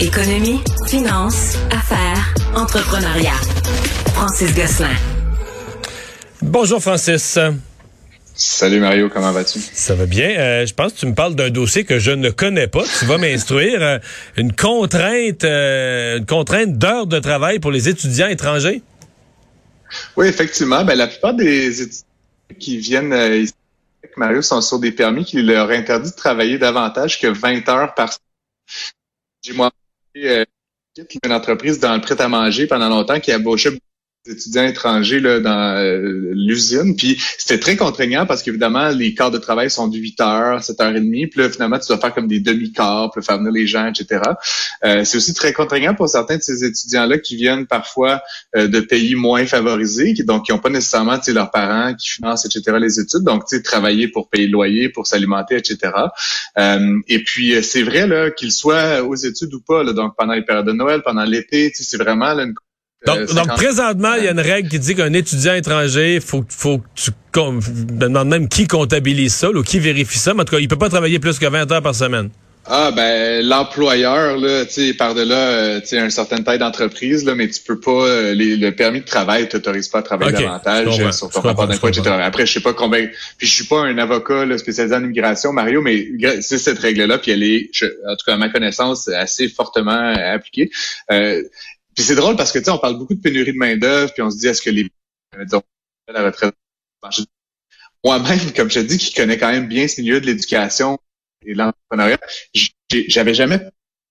Économie, finance, affaires, entrepreneuriat. Francis Gosselin. Bonjour Francis. Salut Mario, comment vas-tu? Ça va bien. Euh, je pense que tu me parles d'un dossier que je ne connais pas. Tu vas m'instruire. Euh, une contrainte, euh, une contrainte d'heures de travail pour les étudiants étrangers? Oui, effectivement. Ben, la plupart des étudiants qui viennent ici, Mario, sont sur des permis qui leur interdit de travailler davantage que 20 heures par semaine. J'ai moi une entreprise dans le prêt-à-manger pendant longtemps qui embauchait étudiants étrangers là, dans euh, l'usine. Puis c'était très contraignant parce qu'évidemment, les quarts de travail sont de 8 heures, 7 heures et demie. Puis là, finalement, tu dois faire comme des demi-quarts, puis faire venir les gens, etc. Euh, c'est aussi très contraignant pour certains de ces étudiants-là qui viennent parfois euh, de pays moins favorisés, qui, donc qui n'ont pas nécessairement leurs parents qui financent, etc., les études. Donc, tu sais, travailler pour payer le loyer, pour s'alimenter, etc. et puis, c'est vrai qu'ils soient aux études ou pas, donc pendant les périodes de Noël, pendant l'été, c'est vraiment une donc, euh, donc présentement, il y a une règle qui dit qu'un étudiant étranger, faut, faut que tu demandes même qui comptabilise ça ou qui vérifie ça. Mais en tout cas, il peut pas travailler plus que 20 heures par semaine. Ah ben l'employeur là, tu sais par delà euh, tu sais une certaine taille d'entreprise là, mais tu peux pas euh, le permis de travail t'autorise pas à travailler davantage sur ton rapport d'emploi etc. Après je sais pas combien, puis je suis pas un avocat là, spécialisé en immigration Mario, mais c'est cette règle là puis elle est, en tout cas à ma connaissance assez fortement appliquée. Euh, puis c'est drôle parce que tu sais, on parle beaucoup de pénurie de main d'œuvre, puis on se dit est-ce que les disons, la retraite moi-même, comme je te dis, qui connais quand même bien ce milieu de l'éducation et de l'entrepreneuriat, j'avais jamais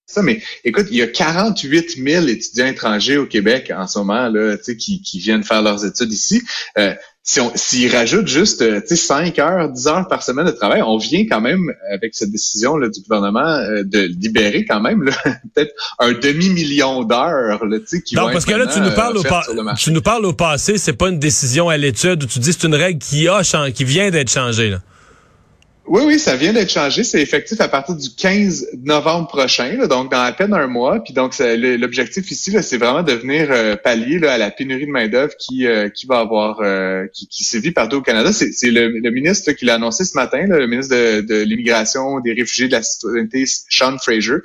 ça, mais écoute, il y a 48 000 étudiants étrangers au Québec en ce moment là, qui, qui viennent faire leurs études ici. Euh, si on s'ils rajoutent juste euh, 5 heures, 10 heures par semaine de travail, on vient quand même, avec cette décision là, du gouvernement, euh, de libérer quand même peut-être un demi-million d'heures qui Non, parce que là, tu nous parles au tu nous parles au passé, c'est pas une décision à l'étude où tu dis c'est une règle qui a qui vient d'être changée. Là. Oui, oui, ça vient d'être changé. C'est effectif à partir du 15 novembre prochain, donc dans à peine un mois. Puis donc l'objectif ici, c'est vraiment de venir euh, pallier là, à la pénurie de main d'œuvre qui euh, qui va avoir euh, qui, qui sévit partout au Canada. C'est le, le, ministre qui l'a annoncé ce matin, le ministre de, de l'immigration, des réfugiés, de la citoyenneté, Sean Fraser.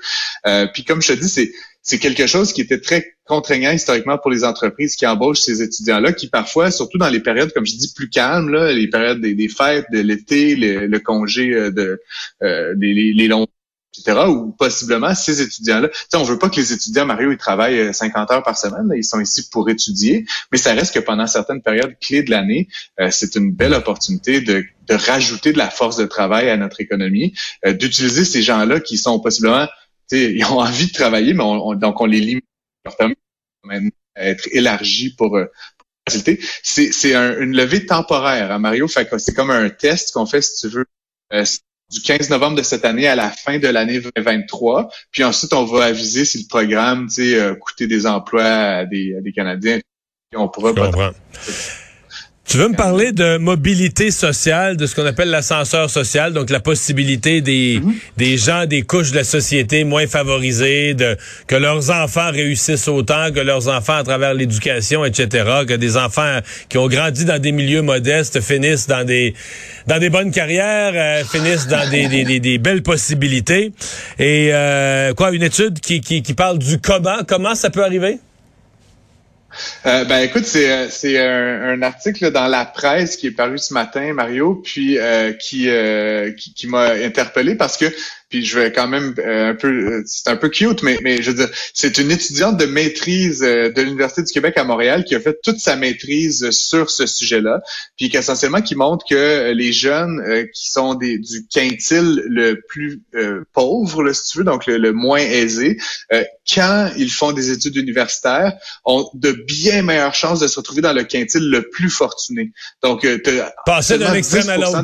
puis comme je te dis, c'est quelque chose qui était très contraignant historiquement pour les entreprises qui embauchent ces étudiants-là, qui parfois, surtout dans les périodes, comme je dis, plus calmes, là, les périodes des, fêtes, de l'été, le, congé euh, de euh, les, longs etc., ou possiblement ces étudiants-là. On veut pas que les étudiants, Mario, ils travaillent 50 euh, heures par semaine. ils sont ici pour étudier, mais ça reste que pendant certaines périodes clés de l'année, c'est une belle opportunité de, de, rajouter de la force de travail à notre économie, d'utiliser ces gens-là qui sont possiblement ils ont envie de travailler, mais on, donc on les limite être élargis pour, euh, faciliter. C'est une levée temporaire, hein, Mario. Fait c'est comme un test qu'on fait, si tu veux, euh, du 15 novembre de cette année à la fin de l'année 2023. Puis ensuite, on va aviser si le programme, tu sais, euh, coûter des emplois à des, à des Canadiens. on pourra tu veux me parler de mobilité sociale, de ce qu'on appelle l'ascenseur social, donc la possibilité des, des gens des couches de la société moins favorisées, de que leurs enfants réussissent autant que leurs enfants à travers l'éducation, etc., que des enfants qui ont grandi dans des milieux modestes finissent dans des dans des bonnes carrières, euh, finissent dans des, des, des, belles possibilités. Et euh, quoi, une étude qui, qui, qui parle du comment, comment ça peut arriver? Euh, ben écoute, c'est euh, c'est un, article dans la presse qui est paru ce matin, Mario, puis euh, qui, qui, qui m'a interpellé parce que puis je vais quand même euh, un peu, euh, c'est un peu cute, mais, mais je veux dire, c'est une étudiante de maîtrise euh, de l'Université du Québec à Montréal qui a fait toute sa maîtrise sur ce sujet-là, puis essentiellement qui montre que les jeunes qui sont des, du quintile le plus pauvre, là, si tu veux, donc le, moins aisé, quand ils font des études universitaires, ont de bien meilleures chances de se retrouver dans le quintile le plus fortuné. Donc, passer d'un extrême à l'autre.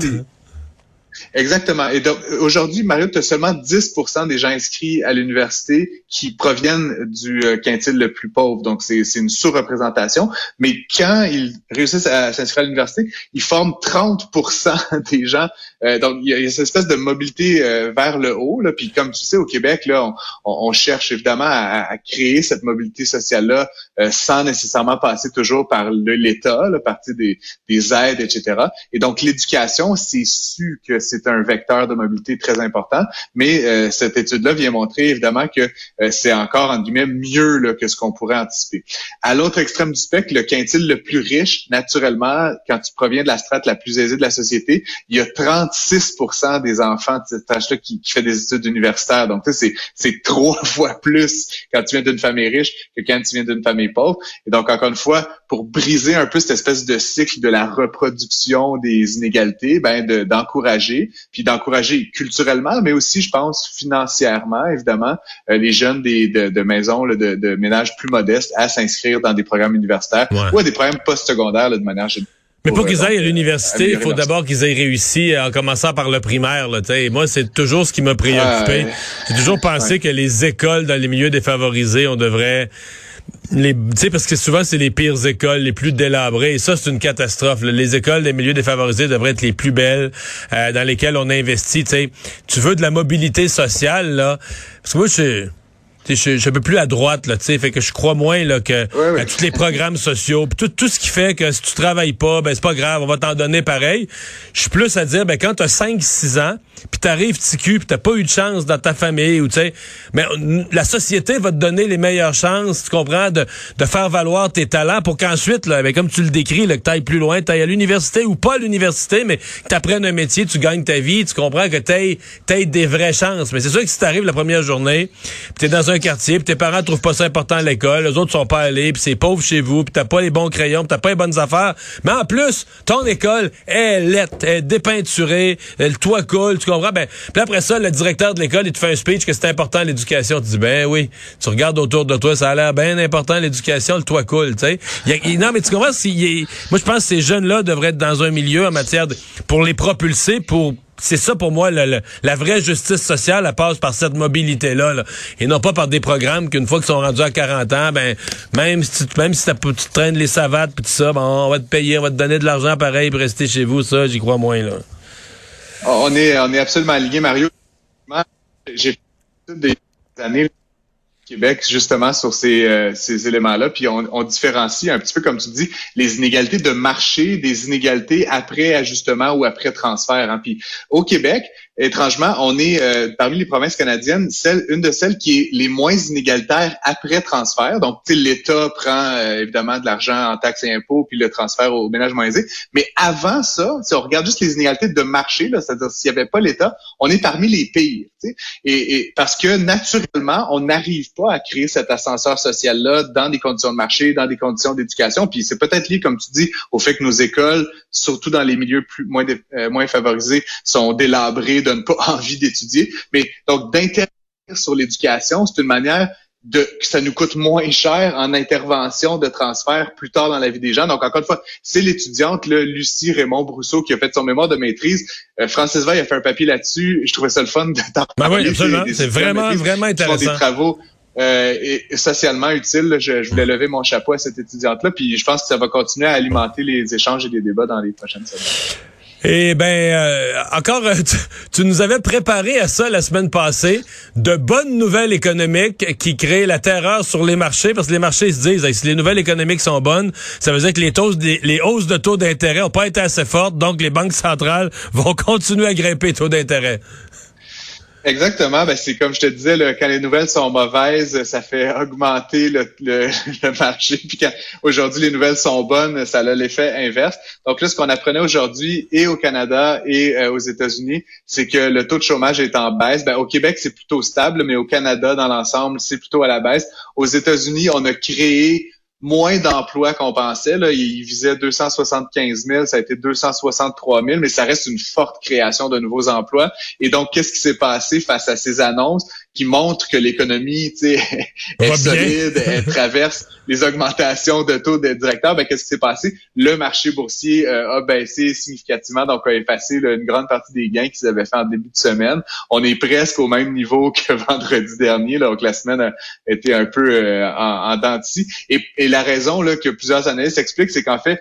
Exactement. Et donc, aujourd'hui, Mario, tu as seulement 10% des gens inscrits à l'université qui proviennent du euh, quintile le plus pauvre. Donc, c'est une sous-représentation. Mais quand ils réussissent à s'inscrire à l'université, ils forment 30% des gens. Euh, donc, il y, a, cette espèce de mobilité euh, vers le haut. Là. Puis, comme tu sais, au Québec, là, on, cherche évidemment à, créer cette mobilité sociale-là sans nécessairement passer toujours par l'État, par des, des aides, etc. Et donc, l'éducation, c'est su que c'est un vecteur de mobilité très important. Mais cette étude-là vient montrer évidemment que c'est encore en guillemets mieux là, que ce qu'on pourrait anticiper. À l'autre extrême du spectre, le quintile le plus riche, naturellement, quand tu proviens de la strate la plus aisée de la société, il y a 36% des enfants de cette âge-là qui, qui fait des études universitaires. Donc, c'est c'est trois fois plus quand tu viens d'une famille riche que quand tu viens d'une famille pauvre. Et donc, encore une fois, pour briser un peu cette espèce de cycle de la reproduction des inégalités, ben d'encourager, puis d'encourager culturellement, mais aussi, je pense, financièrement, évidemment, euh, les jeunes des, de, de maisons, là, de, de, ménages plus modestes à s'inscrire dans des programmes universitaires ou à des programmes postsecondaires de manière générale. Mais pour qu'ils aillent à l'université, il faut d'abord qu'ils aient réussi en commençant par le primaire. Là, moi, c'est toujours ce qui m'a préoccupé. J'ai toujours pensé que les écoles dans les milieux défavorisés, on devrait les tu sais parce que souvent c'est les pires écoles les plus délabrées. Et ça c'est une catastrophe les écoles des milieux défavorisés devraient être les plus belles euh, dans lesquelles on investit tu sais. Tu veux de la mobilité sociale là. Parce que moi je je suis un peu plus à droite là, tu sais, fait que je crois moins là que à tous les programmes sociaux, tout tout ce qui fait que si tu travailles pas, ben c'est pas grave, on va t'en donner pareil. Je suis plus à dire ben quand tu as 5 6 ans, puis t'arrives ticu, puis t'as pas eu de chance dans ta famille ou tu sais, mais la société va te donner les meilleures chances, tu comprends de, de faire valoir tes talents pour qu'ensuite là, ben, comme tu le décris, là, que t'ailles plus loin, t'ailles à l'université ou pas à l'université, mais que t'apprennes un métier, tu gagnes ta vie, tu comprends que t'aies t'aies des vraies chances. Mais c'est sûr que si t'arrives la première journée, puis t'es dans un quartier, puis tes parents trouvent pas ça important à l'école, les autres sont pas allés, puis c'est pauvre chez vous, puis t'as pas les bons crayons, puis t'as pas les bonnes affaires. Mais en plus, ton école est lettre, est dépeinturée, le toit coule, tu comprends? Ben, puis après ça, le directeur de l'école, il te fait un speech que c'est important l'éducation. Tu dis, ben oui, tu regardes autour de toi, ça a l'air bien important l'éducation, le toit coule, tu sais. Non, mais tu comprends? Si, moi, je pense que ces jeunes-là devraient être dans un milieu en matière de, pour les propulser, pour c'est ça pour moi, la, vraie justice sociale, elle passe par cette mobilité-là, et non pas par des programmes qu'une fois qu'ils sont rendus à 40 ans, ben même si tu, même si tu traînes les savates puis tout ça, bon, on va te payer, on va te donner de l'argent pareil pour rester chez vous, ça, j'y crois moins là. On est on est absolument aligné, Mario. J'ai fait des années Québec justement sur ces, euh, ces éléments-là, puis on, différencie un petit peu comme tu dis les inégalités de marché des inégalités après ajustement ou après transfert. Hein. Au Québec, étrangement, on est euh, parmi les provinces canadiennes, celle, une de celles qui est les moins inégalitaires après transfert. Donc, l'État prend euh, évidemment de l'argent en taxes et impôts, puis le transfert aux ménages moins aisés. Mais avant ça, si on regarde juste les inégalités de marché, c'est-à-dire s'il n'y avait pas l'État, on est parmi les pires. Et, et, parce que naturellement, on n'arrive pas à créer cet ascenseur social-là dans des conditions de marché, dans des conditions d'éducation. Puis c'est peut-être lié, comme tu dis, au fait que nos écoles, surtout dans les milieux plus moins, euh, moins favorisés, sont délabrées donne pas envie d'étudier. Mais donc, d'intervenir sur l'éducation, c'est une manière de que ça nous coûte moins cher en intervention de transfert plus tard dans la vie des gens. Donc, encore une fois, c'est l'étudiante, Lucie Raymond Brousseau, qui a fait son mémoire de maîtrise. Euh, Francis Veil a fait un papier là-dessus. Je trouvais ça le fun de ben oui, absolument. C'est vraiment, vraiment intéressant. des travaux euh, et socialement utiles. Je, je, voulais lever mon chapeau à cette étudiante-là. Puis je pense que ça va continuer à alimenter les échanges et les débats dans les prochaines semaines. Eh ben, euh, encore, euh, tu, nous avais préparé à ça la semaine passée, de bonnes nouvelles économiques qui créent la terreur sur les marchés, parce que les marchés se disent, si les nouvelles économiques sont bonnes, ça veut dire que les, taux, les, hausses de taux d'intérêt n'ont pas été assez fortes, donc les banques centrales vont continuer à grimper les taux d'intérêt. Exactement. Ben, c'est comme je te disais, là, quand les nouvelles sont mauvaises, ça fait augmenter le, le, marché. Puis quand aujourd'hui les nouvelles sont bonnes, ça a l'effet inverse. Donc là, ce qu'on apprenait aujourd'hui et au Canada et euh, aux États-Unis, c'est que le taux de chômage est en baisse. Ben, au Québec, c'est plutôt stable, mais au Canada, dans l'ensemble, c'est plutôt à la baisse. Aux États-Unis, on a créé moins d'emplois qu'on pensait. Là. Il visait 275 000, ça a été 263 000, mais ça reste une forte création de nouveaux emplois. Et donc, qu'est-ce qui s'est passé face à ces annonces? Qui montre que l'économie est solide, elle traverse les augmentations de taux de directeurs, ben, qu'est-ce qui s'est passé? Le marché boursier euh, a baissé significativement, donc a effacé une grande partie des gains qu'ils avaient fait en début de semaine. On est presque au même niveau que vendredi dernier, donc la semaine a été un peu euh, en, en dents et, et, la raison là, que plusieurs analystes expliquent, c'est qu'en fait,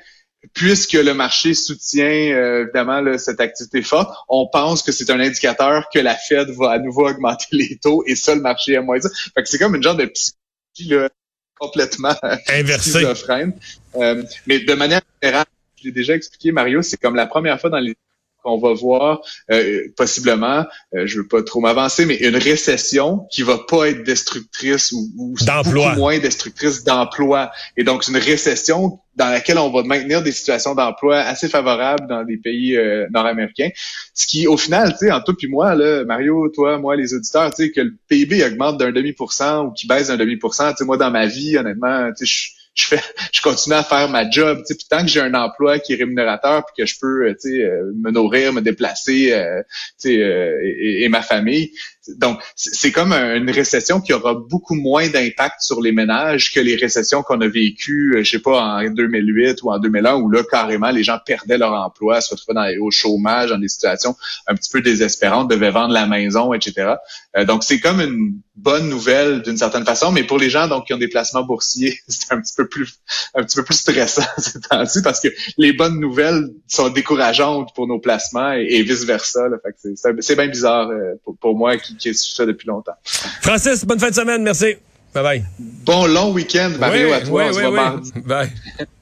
puisque le marché soutient euh, évidemment cette activité forte, on pense que c'est un indicateur que la Fed va à nouveau augmenter les taux et ça, le marché a moins ça. Fait que c'est comme une genre de psychologie complètement schizophrène. Euh, mais de manière générale, je l'ai déjà expliqué, Mario, c'est comme la première fois dans les qu'on va voir euh, possiblement, euh, je veux pas trop m'avancer, mais une récession qui va pas être destructrice ou, ou beaucoup moins destructrice d'emploi. Et donc une récession dans laquelle on va maintenir des situations d'emploi assez favorables dans des pays euh, nord-américains. Ce qui, au final, tu sais, en toi puis moi, là, Mario, toi, moi, les auditeurs, tu sais, que le PIB augmente d'un demi pour cent ou qui baisse d'un demi pour cent, tu sais, moi, dans ma vie, honnêtement, tu sais, je fais, je continue à faire ma job. Puis tant que j'ai un emploi qui est rémunérateur, puis que je peux, tu sais, euh, me nourrir, me déplacer, euh, tu sais, et, ma famille, donc, c'est comme une récession qui aura beaucoup moins d'impact sur les ménages que les récessions qu'on a vécues, euh, je sais pas, en 2008 ou en 2001, où là, carrément, les gens perdaient leur emploi, se retrouvaient au chômage, dans des situations un petit peu désespérantes, devaient vendre la maison, etc. Euh, donc, c'est comme une bonne nouvelle d'une certaine façon, mais pour les gens donc qui ont des placements boursiers, c'est un petit peu plus un petit peu plus stressant ces temps-ci parce que les bonnes nouvelles sont décourageantes pour nos placements et, vice versa. C'est bien bizarre euh, pour, pour moi qui qui est ça depuis longtemps. Francis, bonne fin de semaine. Merci. Bye bye. Bon long week-end, Mario, à toi. on se voit mardi. Bye.